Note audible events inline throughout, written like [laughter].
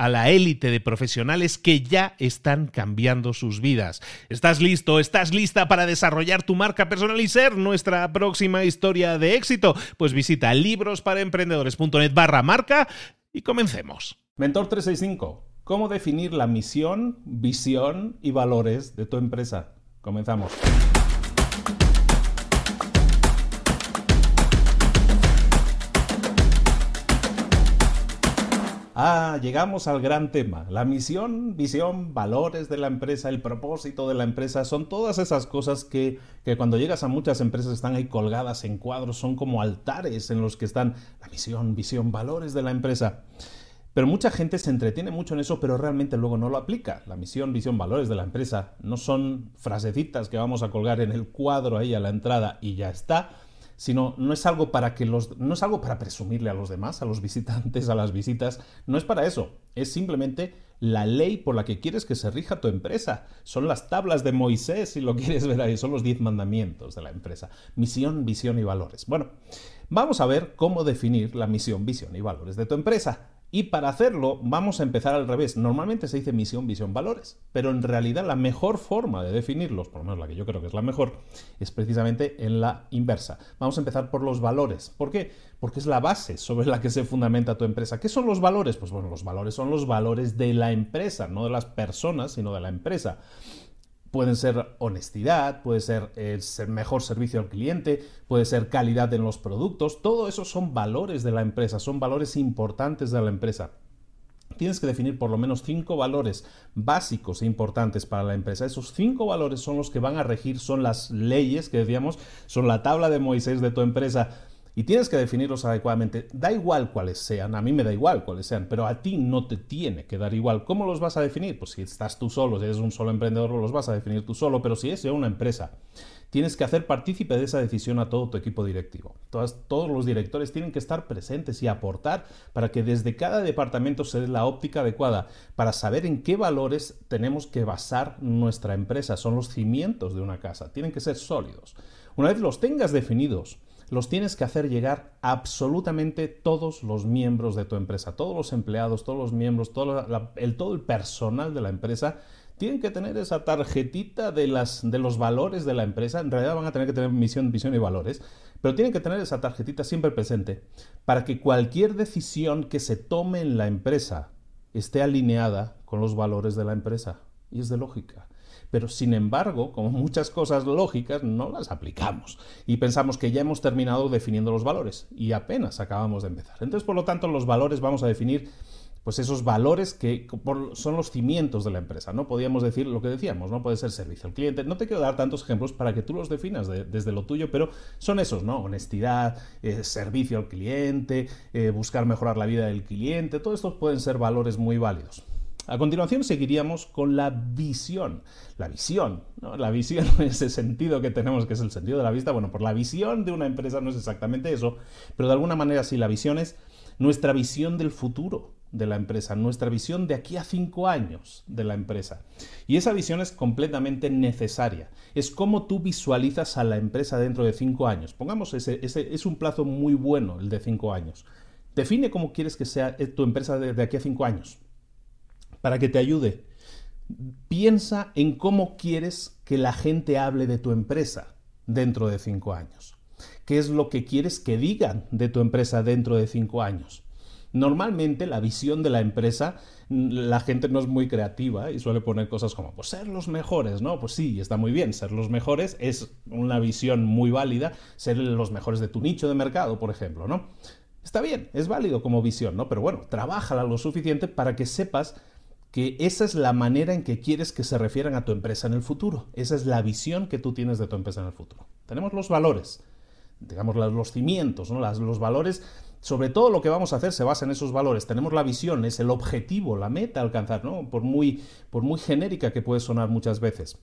a la élite de profesionales que ya están cambiando sus vidas. ¿Estás listo? ¿Estás lista para desarrollar tu marca personal y ser nuestra próxima historia de éxito? Pues visita librosparaemprendedores.net barra marca y comencemos. Mentor 365. ¿Cómo definir la misión, visión y valores de tu empresa? Comenzamos. Ah, llegamos al gran tema. La misión, visión, valores de la empresa, el propósito de la empresa, son todas esas cosas que, que, cuando llegas a muchas empresas están ahí colgadas en cuadros, son como altares en los que están la misión, visión, valores de la empresa. Pero mucha gente se entretiene mucho en eso, pero realmente luego no lo aplica. La misión, visión, valores de la empresa no son frasecitas que vamos a colgar en el cuadro ahí a la entrada y ya está sino no es algo para que los no es algo para presumirle a los demás, a los visitantes, a las visitas, no es para eso, es simplemente la ley por la que quieres que se rija tu empresa. Son las tablas de Moisés, si lo quieres ver ahí, son los diez mandamientos de la empresa. Misión, visión y valores. Bueno, vamos a ver cómo definir la misión, visión y valores de tu empresa. Y para hacerlo vamos a empezar al revés. Normalmente se dice misión, visión, valores, pero en realidad la mejor forma de definirlos, por lo menos la que yo creo que es la mejor, es precisamente en la inversa. Vamos a empezar por los valores. ¿Por qué? Porque es la base sobre la que se fundamenta tu empresa. ¿Qué son los valores? Pues bueno, los valores son los valores de la empresa, no de las personas, sino de la empresa. Pueden ser honestidad, puede ser, el mejor servicio al cliente, puede ser calidad en los productos. Todo eso son valores de la empresa, son valores importantes de la empresa. Tienes que definir por lo menos cinco valores básicos e importantes para la empresa. Esos cinco valores son los que van a regir, son las leyes que decíamos, son la tabla de Moisés de tu empresa y tienes que definirlos adecuadamente. Da igual cuáles sean, a mí me da igual cuáles sean, pero a ti no te tiene que dar igual. ¿Cómo los vas a definir? Pues si estás tú solo, si eres un solo emprendedor, los vas a definir tú solo, pero si es una empresa, tienes que hacer partícipe de esa decisión a todo tu equipo directivo. todos los directores tienen que estar presentes y aportar para que desde cada departamento se dé la óptica adecuada para saber en qué valores tenemos que basar nuestra empresa. Son los cimientos de una casa, tienen que ser sólidos. Una vez los tengas definidos, los tienes que hacer llegar absolutamente todos los miembros de tu empresa, todos los empleados, todos los miembros, todo, el, todo el personal de la empresa tienen que tener esa tarjetita de, las, de los valores de la empresa. En realidad van a tener que tener misión, visión y valores, pero tienen que tener esa tarjetita siempre presente para que cualquier decisión que se tome en la empresa esté alineada con los valores de la empresa. Y es de lógica. Pero sin embargo, como muchas cosas lógicas, no las aplicamos. Y pensamos que ya hemos terminado definiendo los valores y apenas acabamos de empezar. Entonces, por lo tanto, los valores vamos a definir pues esos valores que son los cimientos de la empresa. No podíamos decir lo que decíamos, no puede ser servicio al cliente. No te quiero dar tantos ejemplos para que tú los definas desde lo tuyo, pero son esos, ¿no? Honestidad, eh, servicio al cliente, eh, buscar mejorar la vida del cliente, todos estos pueden ser valores muy válidos. A continuación seguiríamos con la visión. La visión, ¿no? La visión, [laughs] ese sentido que tenemos, que es el sentido de la vista, bueno, por la visión de una empresa no es exactamente eso, pero de alguna manera sí, la visión es nuestra visión del futuro de la empresa, nuestra visión de aquí a cinco años de la empresa. Y esa visión es completamente necesaria. Es cómo tú visualizas a la empresa dentro de cinco años. Pongamos ese, ese es un plazo muy bueno, el de cinco años. Define cómo quieres que sea tu empresa de aquí a cinco años para que te ayude. Piensa en cómo quieres que la gente hable de tu empresa dentro de cinco años. ¿Qué es lo que quieres que digan de tu empresa dentro de cinco años? Normalmente la visión de la empresa, la gente no es muy creativa y suele poner cosas como, pues ser los mejores, ¿no? Pues sí, está muy bien, ser los mejores es una visión muy válida, ser los mejores de tu nicho de mercado, por ejemplo, ¿no? Está bien, es válido como visión, ¿no? Pero bueno, trabájala lo suficiente para que sepas que esa es la manera en que quieres que se refieran a tu empresa en el futuro. Esa es la visión que tú tienes de tu empresa en el futuro. Tenemos los valores, digamos los cimientos, ¿no? los valores sobre todo lo que vamos a hacer se basa en esos valores. Tenemos la visión, es el objetivo, la meta a alcanzar, ¿no? Por muy, por muy genérica que puede sonar muchas veces.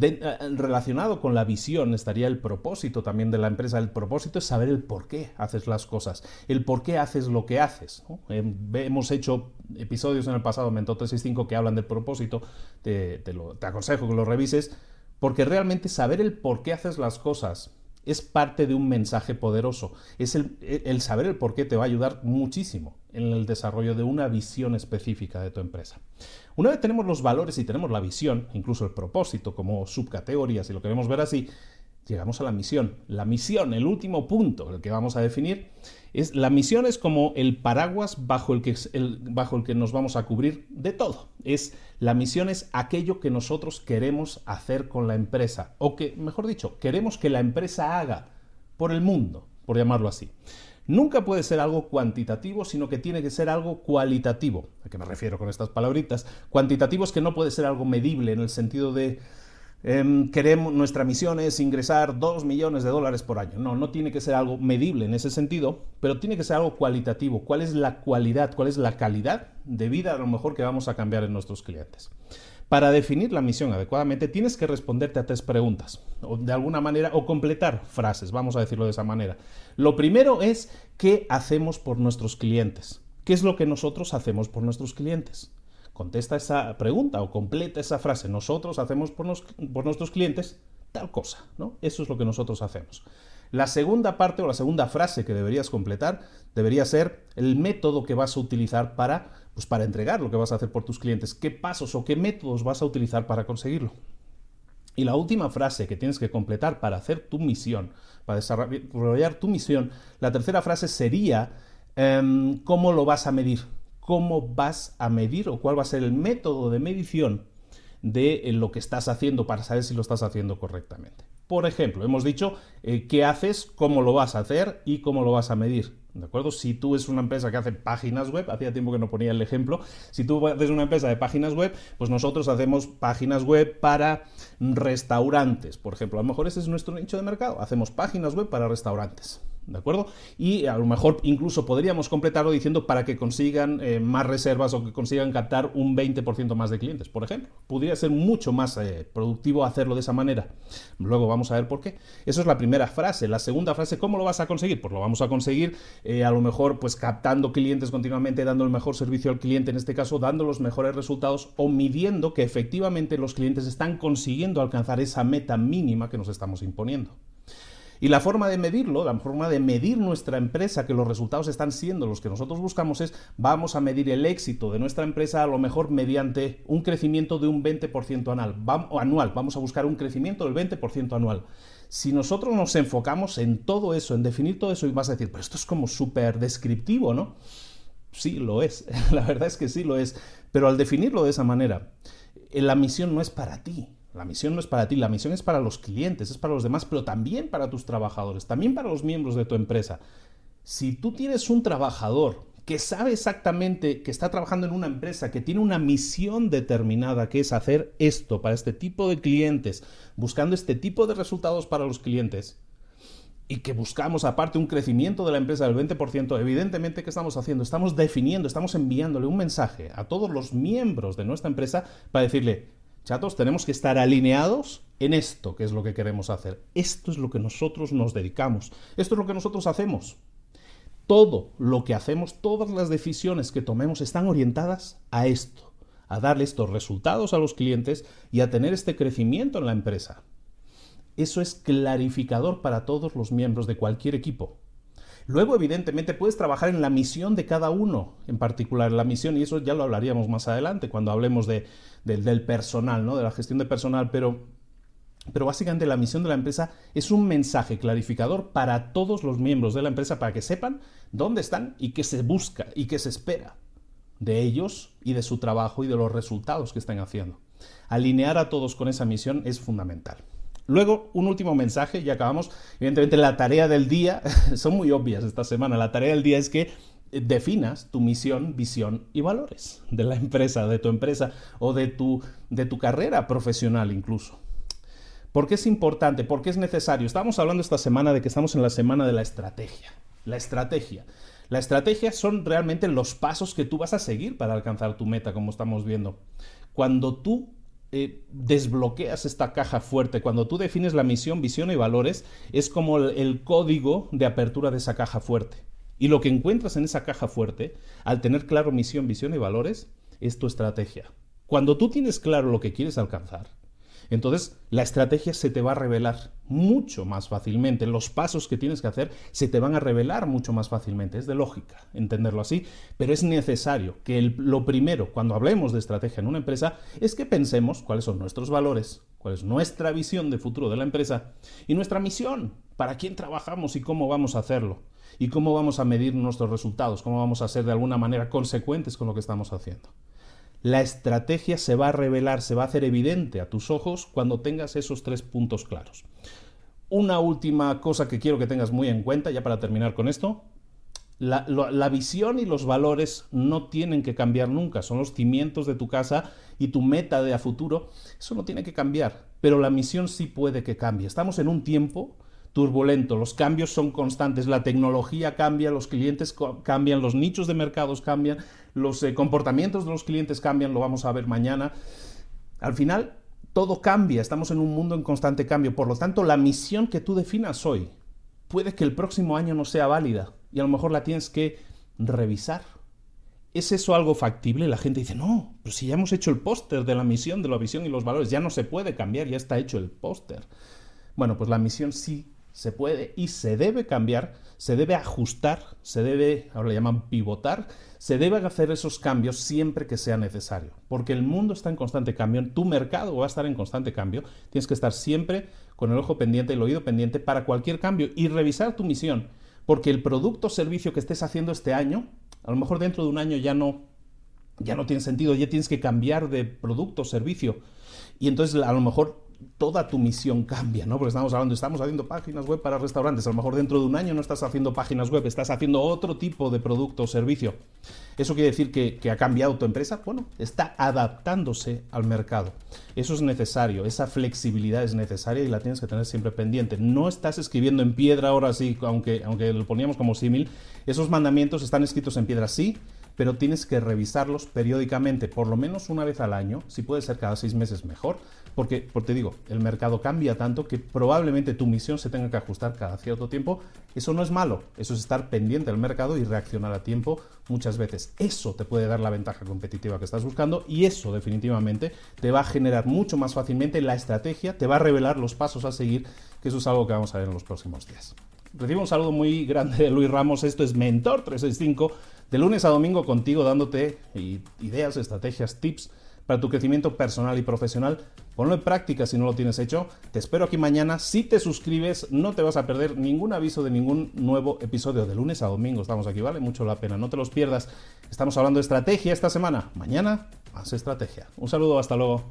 Eh, relacionado con la visión estaría el propósito también de la empresa. El propósito es saber el por qué haces las cosas, el por qué haces lo que haces. Hemos hecho episodios en el pasado, Mentor 365, que hablan del propósito. Te, te aconsejo que lo revises, porque realmente saber el por qué haces las cosas es parte de un mensaje poderoso. Es el, saber el por qué te va a ayudar muchísimo en el desarrollo de una visión específica de tu empresa. Una vez tenemos los valores y tenemos la visión, incluso el propósito como subcategorías, si lo queremos ver así, llegamos a la misión. La misión, el último punto, el que vamos a definir, es la misión es como el paraguas bajo el que, bajo el que nos vamos a cubrir de todo. Es la misión es aquello que nosotros queremos hacer con la empresa, o que, mejor dicho, queremos que la empresa haga por el mundo, por llamarlo así. Nunca puede ser algo cuantitativo, sino que tiene que ser algo cualitativo. ¿A qué me refiero con estas palabritas? Cuantitativo es que no puede ser algo medible en el sentido de Em, queremos, nuestra misión es ingresar 2 millones de dólares por año. No, no tiene que ser algo medible en ese sentido, pero tiene que ser algo cualitativo. ¿Cuál es la cualidad, cuál es la calidad de vida a lo mejor que vamos a cambiar en nuestros clientes? Para definir la misión adecuadamente tienes que responderte a tres preguntas, o de alguna manera, o completar frases, vamos a decirlo de esa manera. Lo primero es, ¿qué hacemos por nuestros clientes? ¿Qué es lo que nosotros hacemos por nuestros clientes? Contesta esa pregunta o completa esa frase. Nosotros hacemos por, nuestros clientes tal cosa, ¿no? Eso es lo que nosotros hacemos. La segunda parte o la segunda frase que deberías completar debería ser el método que vas a utilizar para, pues para entregar lo que vas a hacer por tus clientes. ¿Qué pasos o qué métodos vas a utilizar para conseguirlo? Y la última frase que tienes que completar para hacer tu misión, para desarrollar tu misión, la tercera frase sería em, cómo lo vas a medir cómo vas a medir o cuál va a ser el método de medición de eh, lo que estás haciendo para saber si lo estás haciendo correctamente. Por ejemplo, hemos dicho eh, qué haces, cómo lo vas a hacer y cómo lo vas a medir. ¿De acuerdo? Si tú es una empresa que hace páginas web, hacía tiempo que no ponía el ejemplo, si tú eres una empresa de páginas web, pues nosotros hacemos páginas web para restaurantes, por ejemplo. A lo mejor ese es nuestro nicho de mercado. Hacemos páginas web para restaurantes. ¿De acuerdo? Y a lo mejor incluso podríamos completarlo diciendo para que consigan eh, más reservas o que consigan captar un 20% más de clientes, por ejemplo. Podría ser mucho más eh, productivo hacerlo de esa manera. Luego vamos a ver por qué. Eso es la primera frase. La segunda frase, ¿cómo lo vas a conseguir? Pues lo vamos a conseguir eh, a lo mejor pues captando clientes continuamente, dando el mejor servicio al cliente, en este caso dando los mejores resultados o midiendo que efectivamente los clientes están consiguiendo alcanzar esa meta mínima que nos estamos imponiendo. Y la forma de medirlo, la forma de medir nuestra empresa, que los resultados están siendo los que nosotros buscamos, es vamos a medir el éxito de nuestra empresa a lo mejor mediante un crecimiento de un 20% anual. anual. Vamos a buscar un crecimiento del 20% anual. Si nosotros nos enfocamos en todo eso, en definir todo eso, y vas a decir, pero esto es como súper descriptivo, ¿no? Sí, lo es. [laughs] La verdad es que sí lo es. Pero al definirlo de esa manera, eh, la misión no es para ti. La misión no es para ti, la misión es para los clientes, es para los demás, pero también para tus trabajadores, también para los miembros de tu empresa. Si tú tienes un trabajador que sabe exactamente que está trabajando en una empresa, que tiene una misión determinada, que es hacer esto para este tipo de clientes, buscando este tipo de resultados para los clientes, y que buscamos aparte un crecimiento de la empresa del 20%, evidentemente, ¿qué estamos haciendo? Estamos definiendo, estamos enviándole un mensaje a todos los miembros de nuestra empresa para decirle, chatos, tenemos que estar alineados en esto, que es lo que queremos hacer. Esto es lo que nosotros nos dedicamos. Esto es lo que nosotros hacemos. Todo lo que hacemos, todas las decisiones que tomemos están orientadas a esto, a darle estos resultados a los clientes y a tener este crecimiento en la empresa. Eso es clarificador para todos los miembros de cualquier equipo. Luego, evidentemente, puedes trabajar en la misión de cada uno, en particular la misión, y eso ya lo hablaríamos más adelante cuando hablemos de, del personal, ¿no? de la gestión de personal, pero, pero básicamente la misión de la empresa es un mensaje clarificador para todos los miembros de la empresa para que sepan dónde están y qué se busca y qué se espera de ellos y de su trabajo y de los resultados que están haciendo. Alinear a todos con esa misión es fundamental. Luego, un último mensaje y acabamos. Evidentemente, la tarea del día, [laughs] son muy obvias esta semana, la tarea del día es que definas tu misión, visión y valores de la empresa, de tu empresa o de tu, de tu carrera profesional incluso. ¿Por qué es importante? ¿Por qué es necesario? Estamos hablando esta semana de que estamos en la semana de la estrategia. La estrategia. La estrategia son realmente los pasos que tú vas a seguir para alcanzar tu meta, como estamos viendo. Cuando tú eh, desbloqueas esta caja fuerte, cuando tú defines la misión, visión y valores, es como el, código de apertura de esa caja fuerte. Y lo que encuentras en esa caja fuerte, al tener claro misión, visión y valores, es tu estrategia. Cuando tú tienes claro lo que quieres alcanzar, entonces, la estrategia se te va a revelar mucho más fácilmente. Los pasos que tienes que hacer se te van a revelar mucho más fácilmente. Es de lógica entenderlo así, pero es necesario que lo primero, cuando hablemos de estrategia en una empresa, es que pensemos cuáles son nuestros valores, cuál es nuestra visión de futuro de la empresa y nuestra misión, para quién trabajamos y cómo vamos a hacerlo y cómo vamos a medir nuestros resultados, cómo vamos a ser de alguna manera consecuentes con lo que estamos haciendo la estrategia se va a revelar, se va a hacer evidente a tus ojos cuando tengas esos tres puntos claros. Una última cosa que quiero que tengas muy en cuenta, ya para terminar con esto, la, visión y los valores no tienen que cambiar nunca, son los cimientos de tu casa y tu meta de a futuro, eso no tiene que cambiar, pero la misión sí puede que cambie. Estamos en un tiempo turbulento, los cambios son constantes, la tecnología cambia, los clientes cambian, los nichos de mercados cambian, los eh, comportamientos de los clientes cambian, lo vamos a ver mañana. Al final, todo cambia, estamos en un mundo en constante cambio, por lo tanto, la misión que tú definas hoy puede que el próximo año no sea válida y a lo mejor la tienes que revisar. ¿Es eso algo factible? La gente dice, no, pero si ya hemos hecho el póster de la misión, de la visión y los valores, ya no se puede cambiar, ya está hecho el póster. Bueno, pues la misión sí se puede y se debe cambiar, se debe ajustar, se debe, ahora le llaman pivotar, se deben hacer esos cambios siempre que sea necesario, porque el mundo está en constante cambio, tu mercado va a estar en constante cambio, tienes que estar siempre con el ojo pendiente, el oído pendiente para cualquier cambio y revisar tu misión, porque el producto o servicio que estés haciendo este año, a lo mejor dentro de un año ya no ya no tiene sentido, ya tienes que cambiar de producto o servicio. Y entonces a lo mejor toda tu misión cambia, ¿no? Porque estamos hablando, estamos haciendo páginas web para restaurantes, a lo mejor dentro de un año no estás haciendo páginas web, estás haciendo otro tipo de producto o servicio. ¿Eso quiere decir que, ha cambiado tu empresa? Bueno, está adaptándose al mercado. Eso es necesario, esa flexibilidad es necesaria y la tienes que tener siempre pendiente. No estás escribiendo en piedra ahora sí, aunque, aunque lo poníamos como símil, esos mandamientos están escritos en piedra, sí, pero tienes que revisarlos periódicamente, por lo menos una vez al año, si puede ser cada seis meses mejor, porque, porque te digo, el mercado cambia tanto que probablemente tu misión se tenga que ajustar cada cierto tiempo. Eso no es malo, eso es estar pendiente del mercado y reaccionar a tiempo muchas veces. Eso te puede dar la ventaja competitiva que estás buscando y eso definitivamente te va a generar mucho más fácilmente la estrategia, te va a revelar los pasos a seguir, que eso es algo que vamos a ver en los próximos días. Recibo un saludo muy grande de Luis Ramos, esto es Mentor 365 de lunes a domingo contigo dándote ideas, estrategias, tips para tu crecimiento personal y profesional. Ponlo en práctica si no lo tienes hecho. Te espero aquí mañana. Si te suscribes, no te vas a perder ningún aviso de ningún nuevo episodio. De lunes a domingo estamos aquí, vale mucho la pena. No te los pierdas. Estamos hablando de estrategia esta semana. Mañana, más estrategia. Un saludo, hasta luego.